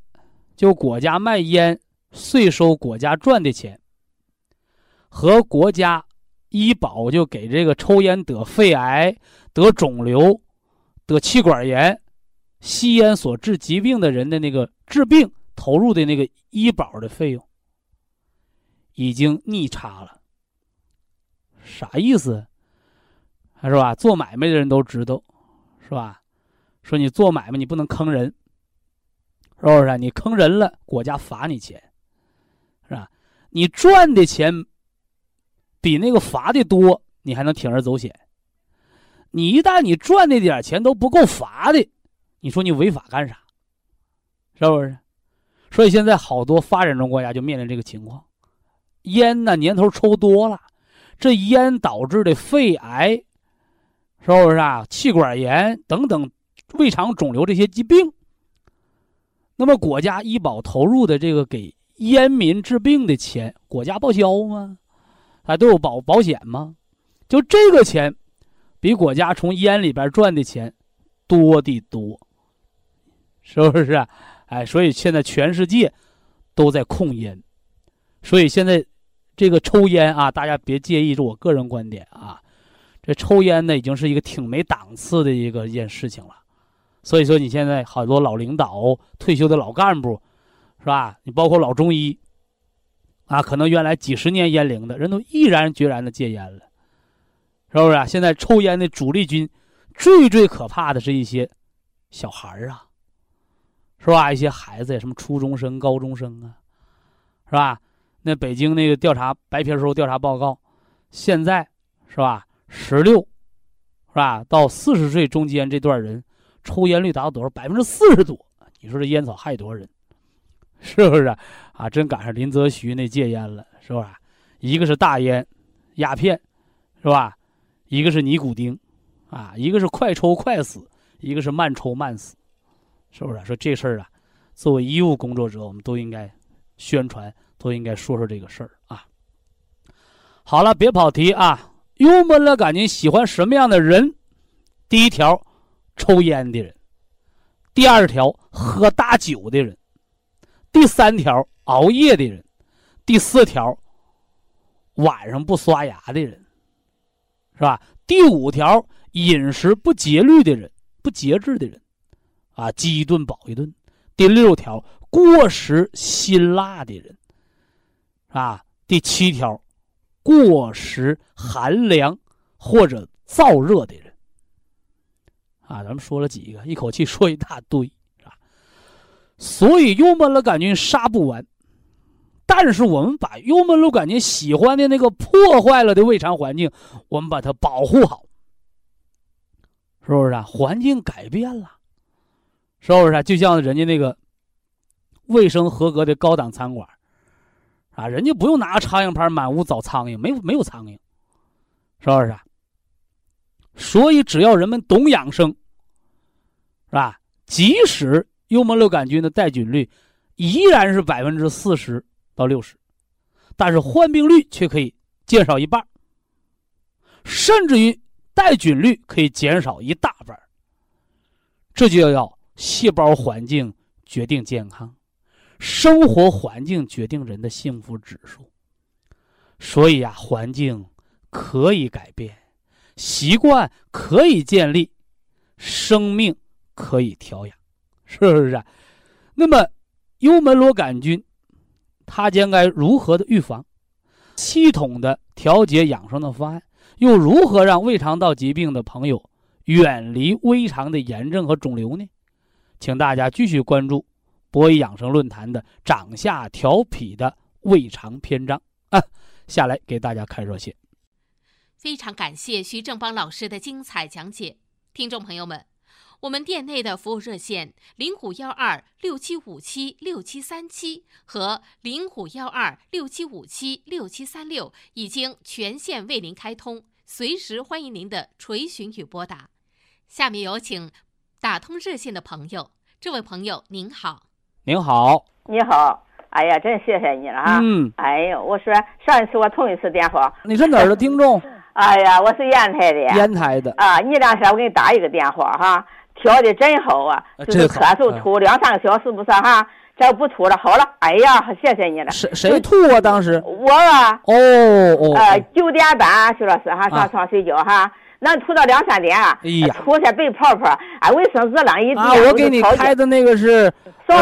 就国家卖烟税收国家赚的钱和国家。医保就给这个抽烟得肺癌、得肿瘤、得气管炎、吸烟所致疾病的人的那个治病投入的那个医保的费用，已经逆差了。啥意思？是吧？做买卖的人都知道，是吧？说你做买卖你不能坑人，是不是？你坑人了，国家罚你钱，是吧？你赚的钱。比那个罚的多，你还能铤而走险。你一旦你赚那点钱都不够罚的，你说你违法干啥？是不是？所以现在好多发展中国家就面临这个情况：烟呢年头抽多了，这烟导致的肺癌，是不是啊？气管炎等等，胃肠肿瘤这些疾病，那么国家医保投入的这个给烟民治病的钱，国家报销吗？还都有保保险吗？就这个钱，比国家从烟里边赚的钱多的多，是不是？哎，所以现在全世界都在控烟，所以现在这个抽烟啊，大家别介意，是我个人观点啊。这抽烟呢，已经是一个挺没档次的一个一件事情了。所以说，你现在好多老领导、退休的老干部，是吧？你包括老中医，啊，可能原来几十年烟龄的人都毅然决然的戒烟了，是不是啊？现在抽烟的主力军，最最可怕的是一些小孩儿啊，是吧？一些孩子，什么初中生、高中生啊，是吧？那北京那个调查白皮书调查报告，现在是吧？十六，是吧？到四十岁中间这段人。抽烟率达到多少？百分之四十多。你说这烟草害多少人？是不是啊？真赶上林则徐那戒烟了，是吧？一个是大烟、鸦片，是吧？一个是尼古丁，啊，一个是快抽快死，一个是慢抽慢死，是不是？说这事儿啊，作为医务工作者，我们都应该宣传，都应该说说这个事儿啊。好了，别跑题啊！幽门螺杆菌喜欢什么样的人？第一条。抽烟的人，第二条喝大酒的人，第三条熬夜的人，第四条晚上不刷牙的人，是吧？第五条饮食不节律的人，不节制的人，啊，饥一顿饱一顿。第六条过食辛辣的人，啊，第七条过食寒凉或者燥热的人。啊，咱们说了几个，一口气说一大堆，是吧？所以幽门螺杆菌杀不完，但是我们把幽门螺杆菌喜欢的那个破坏了的胃肠环境，我们把它保护好，是不是啊？环境改变了，是不是啊？就像人家那个卫生合格的高档餐馆，啊，人家不用拿苍蝇拍满屋找苍蝇，没有没有苍蝇，是不是啊？所以，只要人们懂养生，是吧？即使幽门螺杆菌的带菌率依然是百分之四十到六十，但是患病率却可以减少一半，甚至于带菌率可以减少一大半。这就要细胞环境决定健康，生活环境决定人的幸福指数。所以啊，环境可以改变。习惯可以建立，生命可以调养，是不是？那么，幽门螺杆菌，它将该如何的预防？系统的调节养生的方案，又如何让胃肠道疾病的朋友远离胃肠的炎症和肿瘤呢？请大家继续关注博医养生论坛的长下调脾的胃肠篇章啊！下来给大家看热线。非常感谢徐正邦老师的精彩讲解，听众朋友们，我们店内的服务热线零五幺二六七五七六七三七和零五幺二六七五七六七三六已经全线为您开通，随时欢迎您的垂询与拨打。下面有请打通热线的朋友，这位朋友您好，您好，你好，哎呀，真谢谢你了哈！嗯，哎呦，我说上一次我通一次电话，你是哪儿的听众？哎呀，我是烟台的。烟台的啊，你两天我给你打一个电话哈，调的真好啊，就是咳嗽吐两三个小时不是哈，这不吐了好了。哎呀，谢谢你了。谁谁吐啊？当时我啊。哦哦。呃，九点半徐老师哈上床睡觉哈，那吐到两三点啊，哎呀，吐些白泡泡，啊，卫生纸扔一地。啊，我给你开的那个是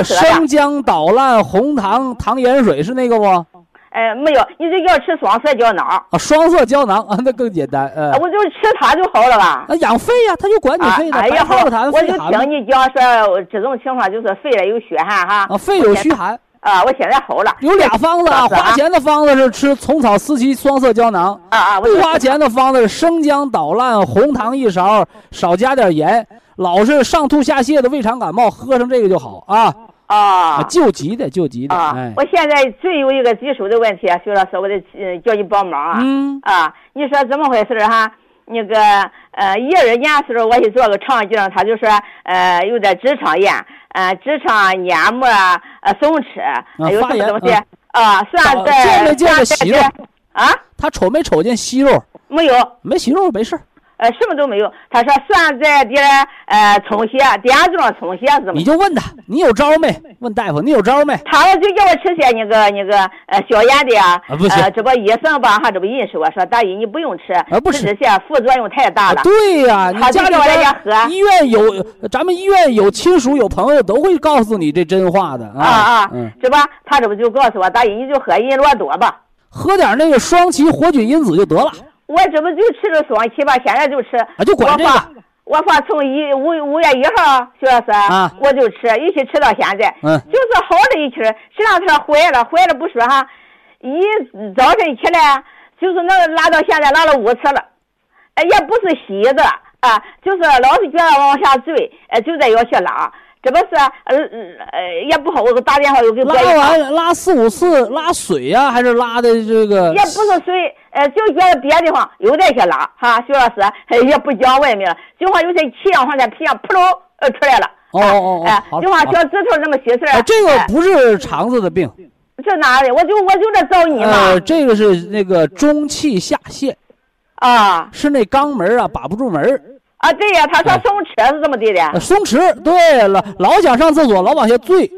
生姜捣烂红糖糖盐水是那个不？哎，没有，你就要吃双色胶囊啊，双色胶囊啊，那更简单，嗯，我就吃它就好了吧？那养肺呀，它就管你肺的，哎呀，好，我就听你讲说这种情况就是肺里有虚寒哈，啊，肺有虚寒啊，我现在好了。有俩方子啊，花钱的方子是吃虫草四七双色胶囊啊啊，不花钱的方子是生姜捣烂红糖一勺，少加点盐，老是上吐下泻的胃肠感冒，喝上这个就好啊。啊，救急的，救急的啊！我现在最有一个棘手的问题，徐老师，我得叫你帮忙啊！嗯啊，你说怎么回事哈？那个呃，一二年时候我去做个肠镜，他就说呃有点直肠炎，呃直肠黏膜呃松弛，有什么东西啊？算见没见着息肉啊？他瞅没瞅见息肉？没有，没息肉没事呃，什么都没有。他说酸在点呃充血，点状充血是么？你就问他，你有招没？问大夫，你有招没？他就叫我吃些那个那个呃消炎的啊。不行。这不医生吧，哈，这不认识我说大姨你不用吃，啊不吃这些副作用太大了。对呀，你家里喝。医院有，咱们医院有亲属有朋友都会告诉你这真话的啊啊。嗯。这不，他这不就告诉我大姨你就喝银罗多吧，喝点那个双歧活菌因子就得了。我这不就吃着双歧吧？现在就吃。啊，就管这个。我放从一五五月一号，徐老师，啊，我就吃，一直吃到现在。嗯。就是好了一气儿，这两天坏了，坏了不说哈，一早晨起来就是能拉到现在拉了五次了，哎，也不是稀的啊，就是老是觉得往下坠，哎，就在要去拉。这不是呃呃也不好，我打电话又给拉完拉四五次拉水呀，还是拉的这个？也不是水，呃，就觉得别的地方有在些拉哈，徐老师也不讲外面了，就好有些气样或者皮样扑噜呃出来了。哦哦哦，哎，就好小指头那么细事儿。这个不是肠子的病。这哪里？我就我就这找你嘛。呃，这个是那个中气下陷。啊。是那肛门啊把不住门。啊，对呀，他说松弛是这么地的。松弛，对了，老想上厕所，老往下坠。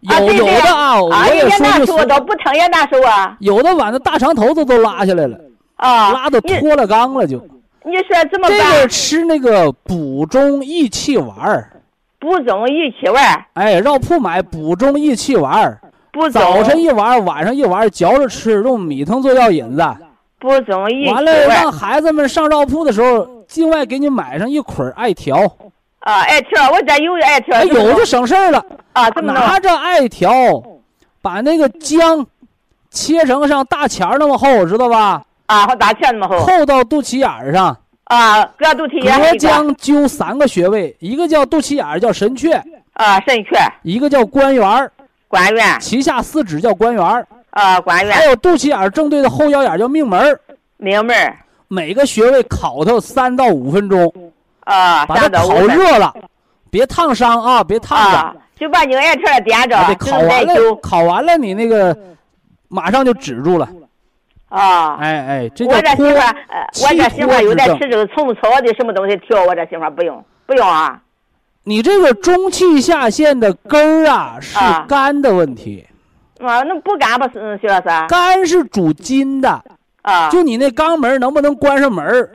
有有的啊，我也说就我都不疼也难受啊。有的把那大肠头子都拉下来了。啊。拉的脱了肛了就。你说怎么办？这个吃那个补中益气丸儿。补中益气丸儿。哎，绕铺买补中益气丸儿。补早晨一丸，晚上一丸，嚼着吃，用米汤做药引子。补中益气丸。完了，让孩子们上药铺的时候。境外给你买上一捆艾条，啊，艾条，我家有艾条，有就省事儿了啊。这么拿着艾条，把那个姜切成像大钱那么厚，知道吧？啊，大钱那么厚，厚到肚脐眼上。啊，搁肚脐眼。隔姜灸三个穴位，一个叫肚脐眼，叫神阙。啊，神阙。一个叫关元。关元。脐下四指叫关元。啊，关元。还有肚脐眼正对的后腰眼叫命门。命门。每个穴位烤它三到五分钟，啊，把它烤热了，别烫伤啊，别烫着，就把牛眼圈点着，烤完了，烤完了你那个马上就止住了，啊，哎哎，这我这媳妇我这媳妇有在吃这个虫草的什么东西调，我这媳妇不用，不用啊。你这个中气下陷的根儿啊，是肝的问题。啊，那不肝不是徐老师？肝是主筋的。啊，就你那肛门能不能关上门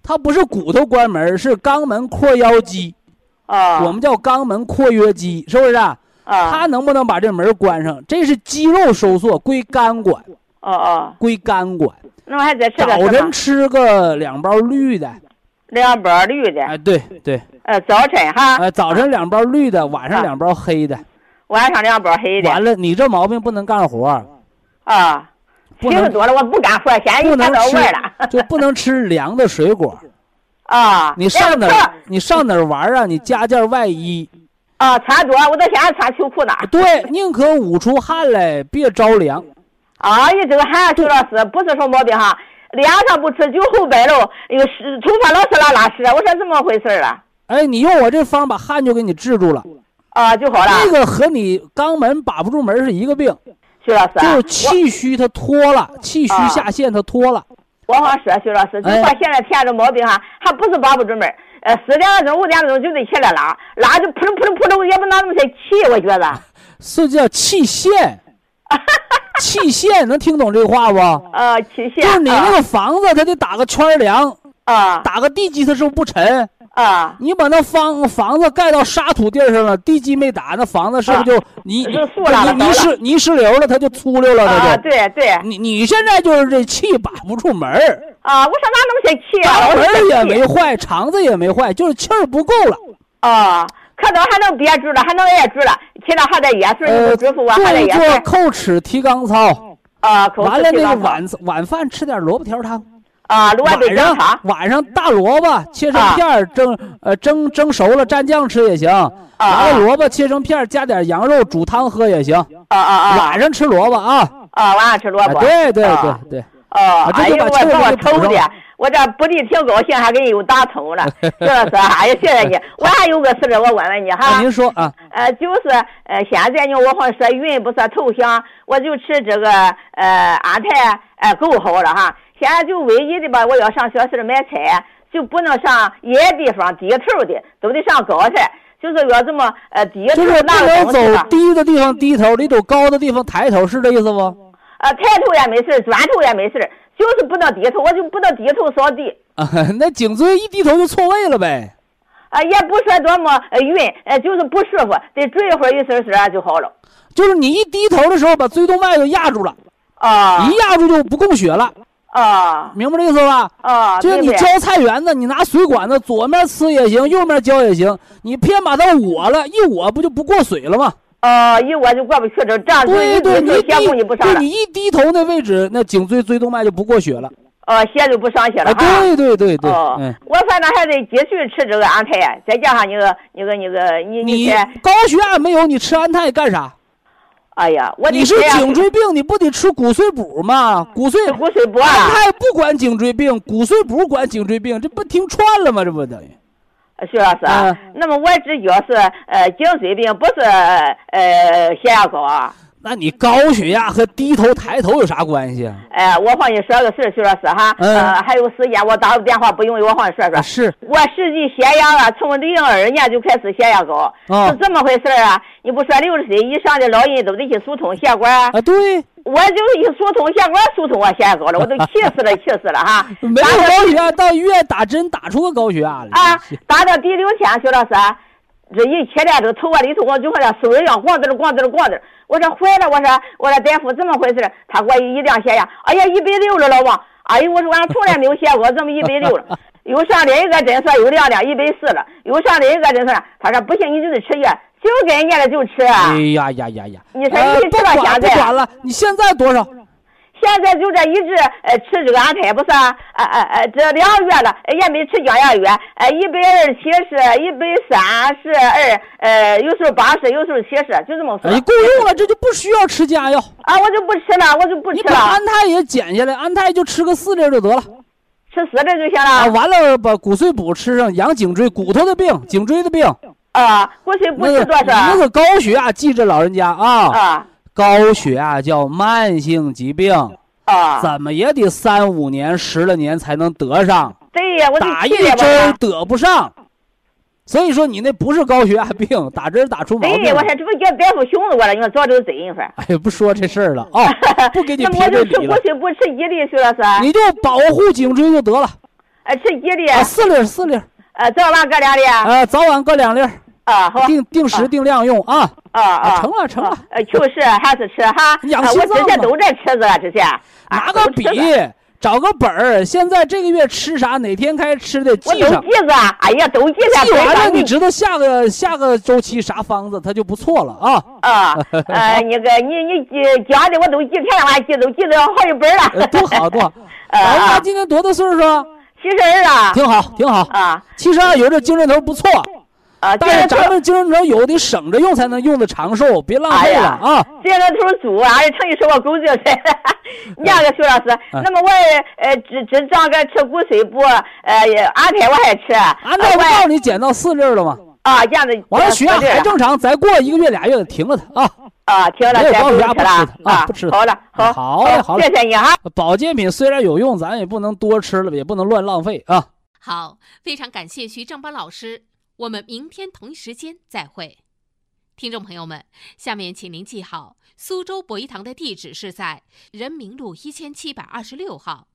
它不是骨头关门是肛门括腰肌。啊，我们叫肛门括约肌，是不是啊？啊，它能不能把这门关上？这是肌肉收缩，归肝管。哦哦，归肝管。那我还得吃早晨吃个两包绿的。两包绿的。哎，对对。呃，早晨哈。哎，早晨两包绿的，晚上两包黑的。晚上两包黑的。完了，你这毛病不能干活。啊。不能多了，我不干活，现在不能吃了，就不能吃凉的水果。啊，你上哪儿？你上哪儿玩啊？你加件外衣。啊，穿多，我到现在穿秋裤呢。对，宁可捂出汗来，别着凉。啊，你这个汗，徐老师不是什么毛病哈，脸上不吃，就后白喽，又是头发老是拉拉屎，我说怎么回事啊？哎，你用我这方把汗就给你治住了。啊，就好了。这个和你肛门把不住门是一个病。徐老师，就是气虚，它脱了，气虚下陷，它脱了。我好说，徐老师，就说现在天这毛病哈，还不是把不住门呃，四点钟、五点钟就得起来拉，拉就扑通扑通扑通，也不拿那么些气，我觉得。是叫气陷，气线，能听懂这话不？啊，气线。就是你那个房子，它得打个圈梁，啊，打个地基，它是不是不沉？啊，你把那房房子盖到沙土地上了，地基没打，那房子是不是就泥泥泥石泥石流了？它就粗溜了，它就对对。你你现在就是这气把不住门儿啊！我上哪那么些气啊？肛门也没坏，肠子也没坏，就是气儿不够了。啊，可能还能憋住了，还能挨住了，其他还得噎水，呃，支付我，还得噎做扣齿提肛操啊，完了那个晚晚饭吃点萝卜条汤。啊，晚上晚上大萝卜切成片蒸呃蒸蒸熟了蘸酱吃也行。啊，萝卜切成片加点羊肉煮汤喝也行。啊啊啊！晚上吃萝卜啊。啊，晚上吃萝卜。对对对对。哦，哎呦，我这么抽的，我这不地挺高兴，还给你又打通了。徐老师，哎呀，谢谢你。我还有个事儿，我问问你哈。您说啊。呃，就是呃，现在呢，我好像说云不说头香，我就吃这个呃安泰，呃够好了哈。现在就唯一的吧，我要上小市买菜，就不能上野地方低头的，都得上高山。就是要这么呃低头就是不那个能东西吧走低的地方低头，你走高的地方抬头，是这意思不？呃，抬头也没事儿，转头也没事儿，就是不能低头，我就不能低头扫地。啊，那颈椎一低头就错位了呗。啊，也不说多么呃晕，呃，就是不舒服，得追一会儿一丝丝啊就好了。就是你一低头的时候，把椎动脉就压住了，啊一压住就不供血了，啊明白这意思吧？啊！就是你浇菜园子，你拿水管子左面呲也行，右面浇也行，你偏把它我了，一我不就不过水了吗？啊，一我就过不去了，这样就对对，一低头你血供就不上了，对你一低头那位置，那颈椎椎动脉就不过血了。啊，血就不上去了。对对对对，哦嗯，，我反正还得继续吃这个安胎，再加上那个那个那个你你，高血压没有，你吃安胎干啥？哎呀，我得你是颈椎病，你不得吃骨髓补吗？骨髓骨髓补安啊，胎不管颈椎病，骨髓补管颈椎病，这不听串了吗？这不等于？徐老师啊嗯。那么我只觉是呃颈椎病，不是呃血压高啊。那你高血压和低头抬头有啥关系啊？哎，我帮你说个事儿，徐老师哈，嗯呃，还有时间，我打个电话不容易，我帮你说说。啊是我实际血压啊，从零二年就开始血压高，啊是这么回事儿啊？你不说六十岁以上的老人都得去疏通血管啊，啊，对，我就一疏通血管，疏通我血压高了，我都 气死了，气死了哈！没有高血压到医院打针打出个高血压来啊，打到第六天，徐老师啊，这一起来这头发里头我就好像手一样，咣滋儿咣滋儿咣滋儿。我说坏了，我说我说大夫怎么回事？他给我一量血压，哎呀一百六了，老王。哎呦，我说俺从来没有写过，这么一百六了？又上另一个诊所又量量一百四了，又上另一个诊所，他说不行，你就得吃药，就给人家了就吃啊。哎呀呀呀呀！你说呃你知道现在不管了，你现在多少？现在就这一直呃吃这个安胎不是啊？呃呃呃，这两个月了，呃也没吃降压药，呃一百二七十，一百三十二，呃有时候八十，有时候七十，就这么说。哎，够用了，这就不需要吃降压药。啊，我就不吃了，我就不吃了你把安，胎也减下来，安胎就吃个四粒就得了。吃四粒就行了啊，了。完了把骨髓补吃上，养颈椎骨头的病，颈椎的病。啊，骨髓不那个吃多少那个高血压，记着老人家啊，啊高血压叫慢性疾病，啊！怎么也得三五年、十来年才能得上，对呀，我打一针。得不上。所以说你那不是高血压病，打针打出毛病对，我了。说这不叫大夫熊着我了，你说早就针一会儿。哎呀，不说这事儿了啊，不给你那么评我就吃骨这理了，髓不吃一粒，徐老师。你就保护颈椎就得了。哎，吃一粒，啊，四粒四粒儿，呃，早晚各两粒。呃，早晚各两粒儿，啊，好。定定时啊定量用啊。啊啊，成了成了啊呃，就是还是吃哈，养心脏嘛之前都在吃着这些，啊拿个笔找个本儿，现在这个月吃啥，哪天开始吃的我记上。都记着，哎呀，都记着，记完了，你知道下个下个周期啥方子，它就不错了啊。啊，呃，那个你你记讲的我都记全了，我还记都记得好几本呃了，多好多好。啊老人家啊，今年多大岁数啊？七十二了，挺好，挺好。啊七十二有这精神头不错，啊，但是咱们精神头有的省着用才能用的长寿，别浪费了哎啊。精神头猪啊，成语说我狗就是。你那个徐老师，嗯那么我呃只只长个吃骨髓补，呃安胎我还吃，按照我告诉你减到四粒了吗？啊这样子，完了血压还正常，再过一个月俩月停了它啊。啊，停了，没有再不吃了啊不吃了好了，好，好嘞好嘞谢谢你哈。保健品虽然有用，咱也不能多吃了，也不能乱浪费啊。好，非常感谢徐正邦老师，我们明天同一时间再会。听众朋友们，下面请您记好，苏州博一堂的地址是在人民路一千七百二十六号，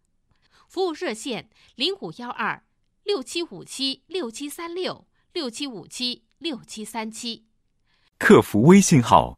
服务热线零五幺二六七五七六七三六六七五七六七三七。客服微信号